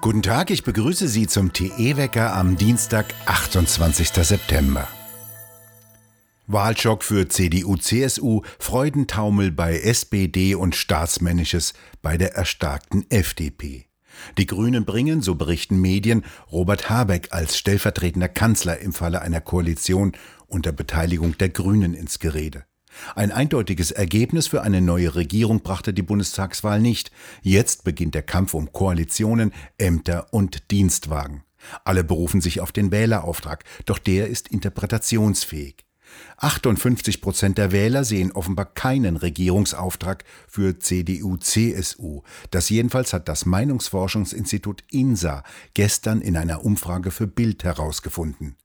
Guten Tag, ich begrüße Sie zum TE-Wecker am Dienstag, 28. September. Wahlschock für CDU-CSU, Freudentaumel bei SPD und Staatsmännisches bei der erstarkten FDP. Die Grünen bringen, so berichten Medien, Robert Habeck als stellvertretender Kanzler im Falle einer Koalition unter Beteiligung der Grünen ins Gerede. Ein eindeutiges Ergebnis für eine neue Regierung brachte die Bundestagswahl nicht. Jetzt beginnt der Kampf um Koalitionen, Ämter und Dienstwagen. Alle berufen sich auf den Wählerauftrag, doch der ist interpretationsfähig. 58 Prozent der Wähler sehen offenbar keinen Regierungsauftrag für CDU-CSU. Das jedenfalls hat das Meinungsforschungsinstitut INSA gestern in einer Umfrage für Bild herausgefunden.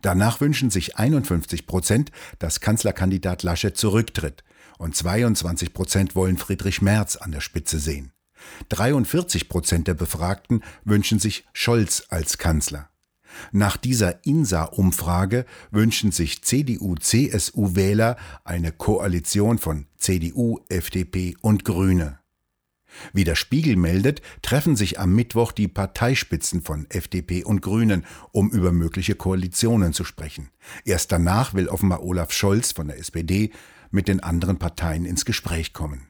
Danach wünschen sich 51 Prozent, dass Kanzlerkandidat Laschet zurücktritt und 22 Prozent wollen Friedrich Merz an der Spitze sehen. 43 Prozent der Befragten wünschen sich Scholz als Kanzler. Nach dieser INSA-Umfrage wünschen sich CDU-CSU-Wähler eine Koalition von CDU, FDP und Grüne. Wie der Spiegel meldet, treffen sich am Mittwoch die Parteispitzen von FDP und Grünen, um über mögliche Koalitionen zu sprechen. Erst danach will offenbar Olaf Scholz von der SPD mit den anderen Parteien ins Gespräch kommen.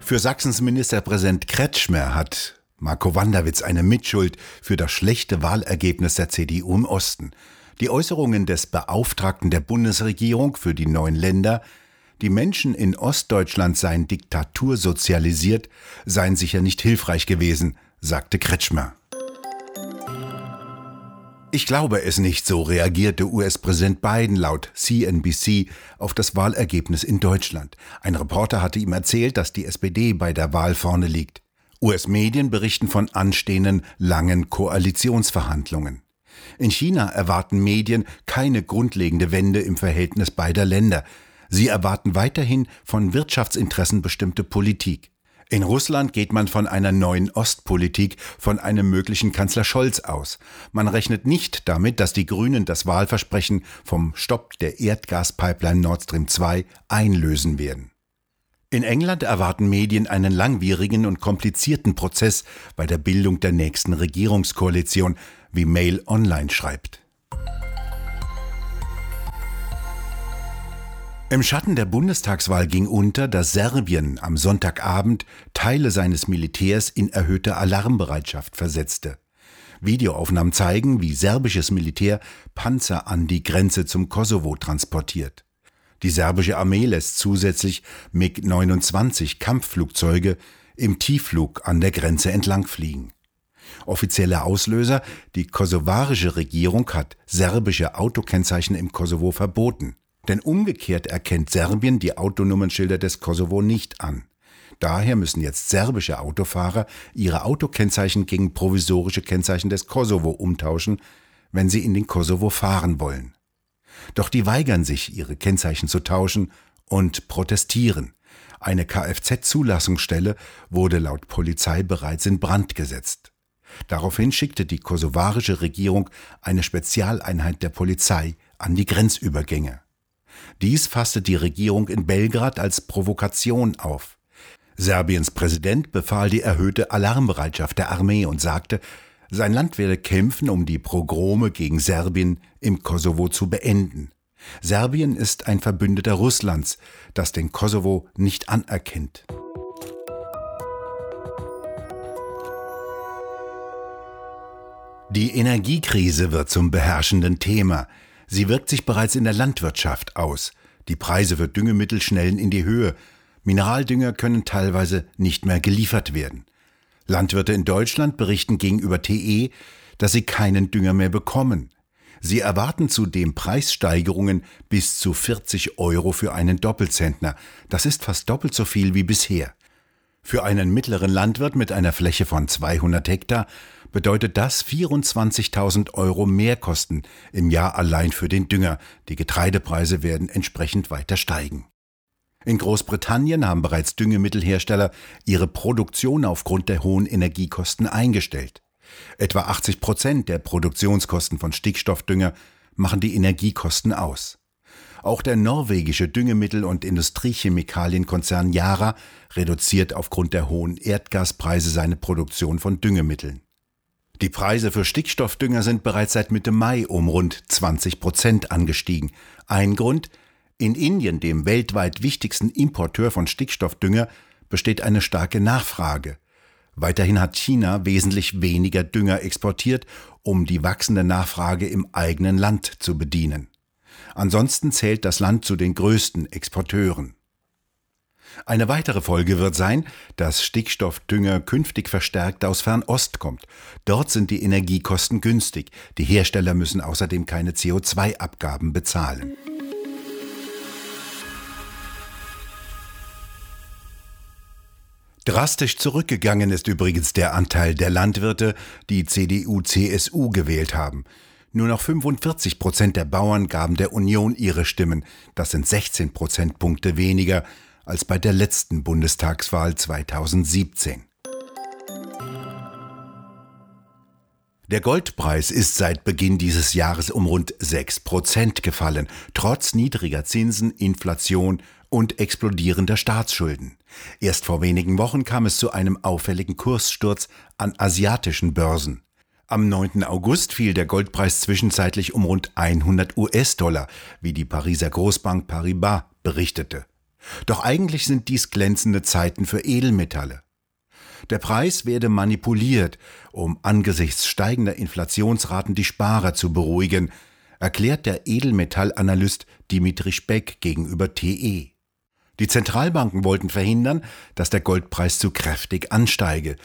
Für Sachsens Ministerpräsident Kretschmer hat Marco Wanderwitz eine Mitschuld für das schlechte Wahlergebnis der CDU im Osten. Die Äußerungen des Beauftragten der Bundesregierung für die neuen Länder die Menschen in Ostdeutschland seien diktatursozialisiert, seien sicher nicht hilfreich gewesen, sagte Kretschmer. Ich glaube es nicht, so reagierte US-Präsident Biden laut CNBC auf das Wahlergebnis in Deutschland. Ein Reporter hatte ihm erzählt, dass die SPD bei der Wahl vorne liegt. US-Medien berichten von anstehenden langen Koalitionsverhandlungen. In China erwarten Medien keine grundlegende Wende im Verhältnis beider Länder. Sie erwarten weiterhin von Wirtschaftsinteressen bestimmte Politik. In Russland geht man von einer neuen Ostpolitik von einem möglichen Kanzler Scholz aus. Man rechnet nicht damit, dass die Grünen das Wahlversprechen vom Stopp der Erdgaspipeline Nord Stream 2 einlösen werden. In England erwarten Medien einen langwierigen und komplizierten Prozess bei der Bildung der nächsten Regierungskoalition, wie Mail Online schreibt. Im Schatten der Bundestagswahl ging unter, dass Serbien am Sonntagabend Teile seines Militärs in erhöhte Alarmbereitschaft versetzte. Videoaufnahmen zeigen, wie serbisches Militär Panzer an die Grenze zum Kosovo transportiert. Die serbische Armee lässt zusätzlich MiG-29 Kampfflugzeuge im Tiefflug an der Grenze entlangfliegen. Offizielle Auslöser, die kosovarische Regierung hat serbische Autokennzeichen im Kosovo verboten. Denn umgekehrt erkennt Serbien die Autonummernschilder des Kosovo nicht an. Daher müssen jetzt serbische Autofahrer ihre Autokennzeichen gegen provisorische Kennzeichen des Kosovo umtauschen, wenn sie in den Kosovo fahren wollen. Doch die weigern sich, ihre Kennzeichen zu tauschen und protestieren. Eine Kfz-Zulassungsstelle wurde laut Polizei bereits in Brand gesetzt. Daraufhin schickte die kosovarische Regierung eine Spezialeinheit der Polizei an die Grenzübergänge. Dies fasste die Regierung in Belgrad als Provokation auf. Serbiens Präsident befahl die erhöhte Alarmbereitschaft der Armee und sagte, sein Land werde kämpfen, um die Progrome gegen Serbien im Kosovo zu beenden. Serbien ist ein Verbündeter Russlands, das den Kosovo nicht anerkennt. Die Energiekrise wird zum beherrschenden Thema. Sie wirkt sich bereits in der Landwirtschaft aus. Die Preise für Düngemittel schnellen in die Höhe. Mineraldünger können teilweise nicht mehr geliefert werden. Landwirte in Deutschland berichten gegenüber TE, dass sie keinen Dünger mehr bekommen. Sie erwarten zudem Preissteigerungen bis zu 40 Euro für einen Doppelzentner. Das ist fast doppelt so viel wie bisher. Für einen mittleren Landwirt mit einer Fläche von 200 Hektar bedeutet das 24.000 Euro Mehrkosten im Jahr allein für den Dünger. Die Getreidepreise werden entsprechend weiter steigen. In Großbritannien haben bereits Düngemittelhersteller ihre Produktion aufgrund der hohen Energiekosten eingestellt. Etwa 80 Prozent der Produktionskosten von Stickstoffdünger machen die Energiekosten aus. Auch der norwegische Düngemittel- und Industriechemikalienkonzern Yara reduziert aufgrund der hohen Erdgaspreise seine Produktion von Düngemitteln. Die Preise für Stickstoffdünger sind bereits seit Mitte Mai um rund 20 Prozent angestiegen. Ein Grund, in Indien, dem weltweit wichtigsten Importeur von Stickstoffdünger, besteht eine starke Nachfrage. Weiterhin hat China wesentlich weniger Dünger exportiert, um die wachsende Nachfrage im eigenen Land zu bedienen. Ansonsten zählt das Land zu den größten Exporteuren. Eine weitere Folge wird sein, dass Stickstoffdünger künftig verstärkt aus Fernost kommt. Dort sind die Energiekosten günstig. Die Hersteller müssen außerdem keine CO2-Abgaben bezahlen. Drastisch zurückgegangen ist übrigens der Anteil der Landwirte, die CDU-CSU gewählt haben. Nur noch 45 Prozent der Bauern gaben der Union ihre Stimmen. Das sind 16 Prozentpunkte weniger als bei der letzten Bundestagswahl 2017. Der Goldpreis ist seit Beginn dieses Jahres um rund 6 Prozent gefallen, trotz niedriger Zinsen, Inflation und explodierender Staatsschulden. Erst vor wenigen Wochen kam es zu einem auffälligen Kurssturz an asiatischen Börsen. Am 9. August fiel der Goldpreis zwischenzeitlich um rund 100 US-Dollar, wie die Pariser Großbank Paribas berichtete. Doch eigentlich sind dies glänzende Zeiten für Edelmetalle. Der Preis werde manipuliert, um angesichts steigender Inflationsraten die Sparer zu beruhigen, erklärt der Edelmetallanalyst Dimitri Speck gegenüber TE. Die Zentralbanken wollten verhindern, dass der Goldpreis zu kräftig ansteige,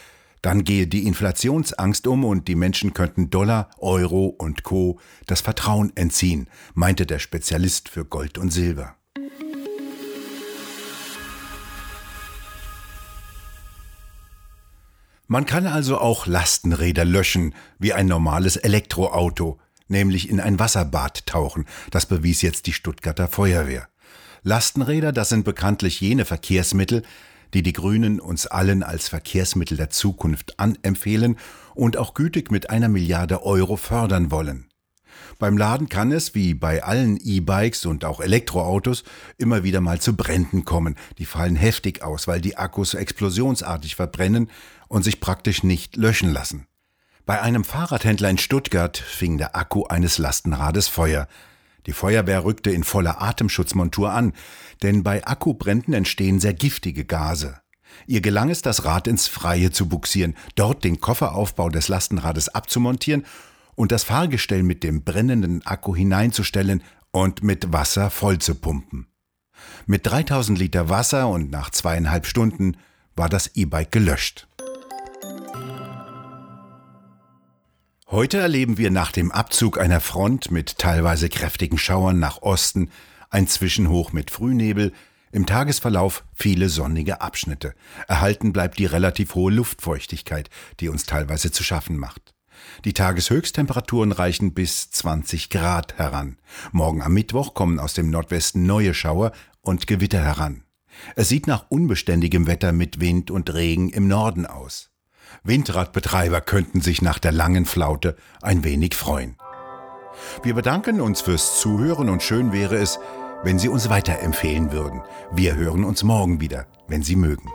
dann gehe die Inflationsangst um und die Menschen könnten Dollar, Euro und Co. das Vertrauen entziehen, meinte der Spezialist für Gold und Silber. Man kann also auch Lastenräder löschen, wie ein normales Elektroauto, nämlich in ein Wasserbad tauchen. Das bewies jetzt die Stuttgarter Feuerwehr. Lastenräder, das sind bekanntlich jene Verkehrsmittel, die die Grünen uns allen als Verkehrsmittel der Zukunft anempfehlen und auch gütig mit einer Milliarde Euro fördern wollen. Beim Laden kann es, wie bei allen E-Bikes und auch Elektroautos, immer wieder mal zu Bränden kommen. Die fallen heftig aus, weil die Akkus explosionsartig verbrennen und sich praktisch nicht löschen lassen. Bei einem Fahrradhändler in Stuttgart fing der Akku eines Lastenrades Feuer. Die Feuerwehr rückte in voller Atemschutzmontur an, denn bei Akkubränden entstehen sehr giftige Gase. Ihr gelang es, das Rad ins Freie zu buxieren, dort den Kofferaufbau des Lastenrades abzumontieren und das Fahrgestell mit dem brennenden Akku hineinzustellen und mit Wasser voll zu pumpen. Mit 3000 Liter Wasser und nach zweieinhalb Stunden war das E-Bike gelöscht. Heute erleben wir nach dem Abzug einer Front mit teilweise kräftigen Schauern nach Osten ein Zwischenhoch mit Frühnebel, im Tagesverlauf viele sonnige Abschnitte. Erhalten bleibt die relativ hohe Luftfeuchtigkeit, die uns teilweise zu schaffen macht. Die Tageshöchsttemperaturen reichen bis 20 Grad heran. Morgen am Mittwoch kommen aus dem Nordwesten neue Schauer und Gewitter heran. Es sieht nach unbeständigem Wetter mit Wind und Regen im Norden aus. Windradbetreiber könnten sich nach der langen Flaute ein wenig freuen. Wir bedanken uns fürs Zuhören und schön wäre es, wenn Sie uns weiterempfehlen würden. Wir hören uns morgen wieder, wenn Sie mögen.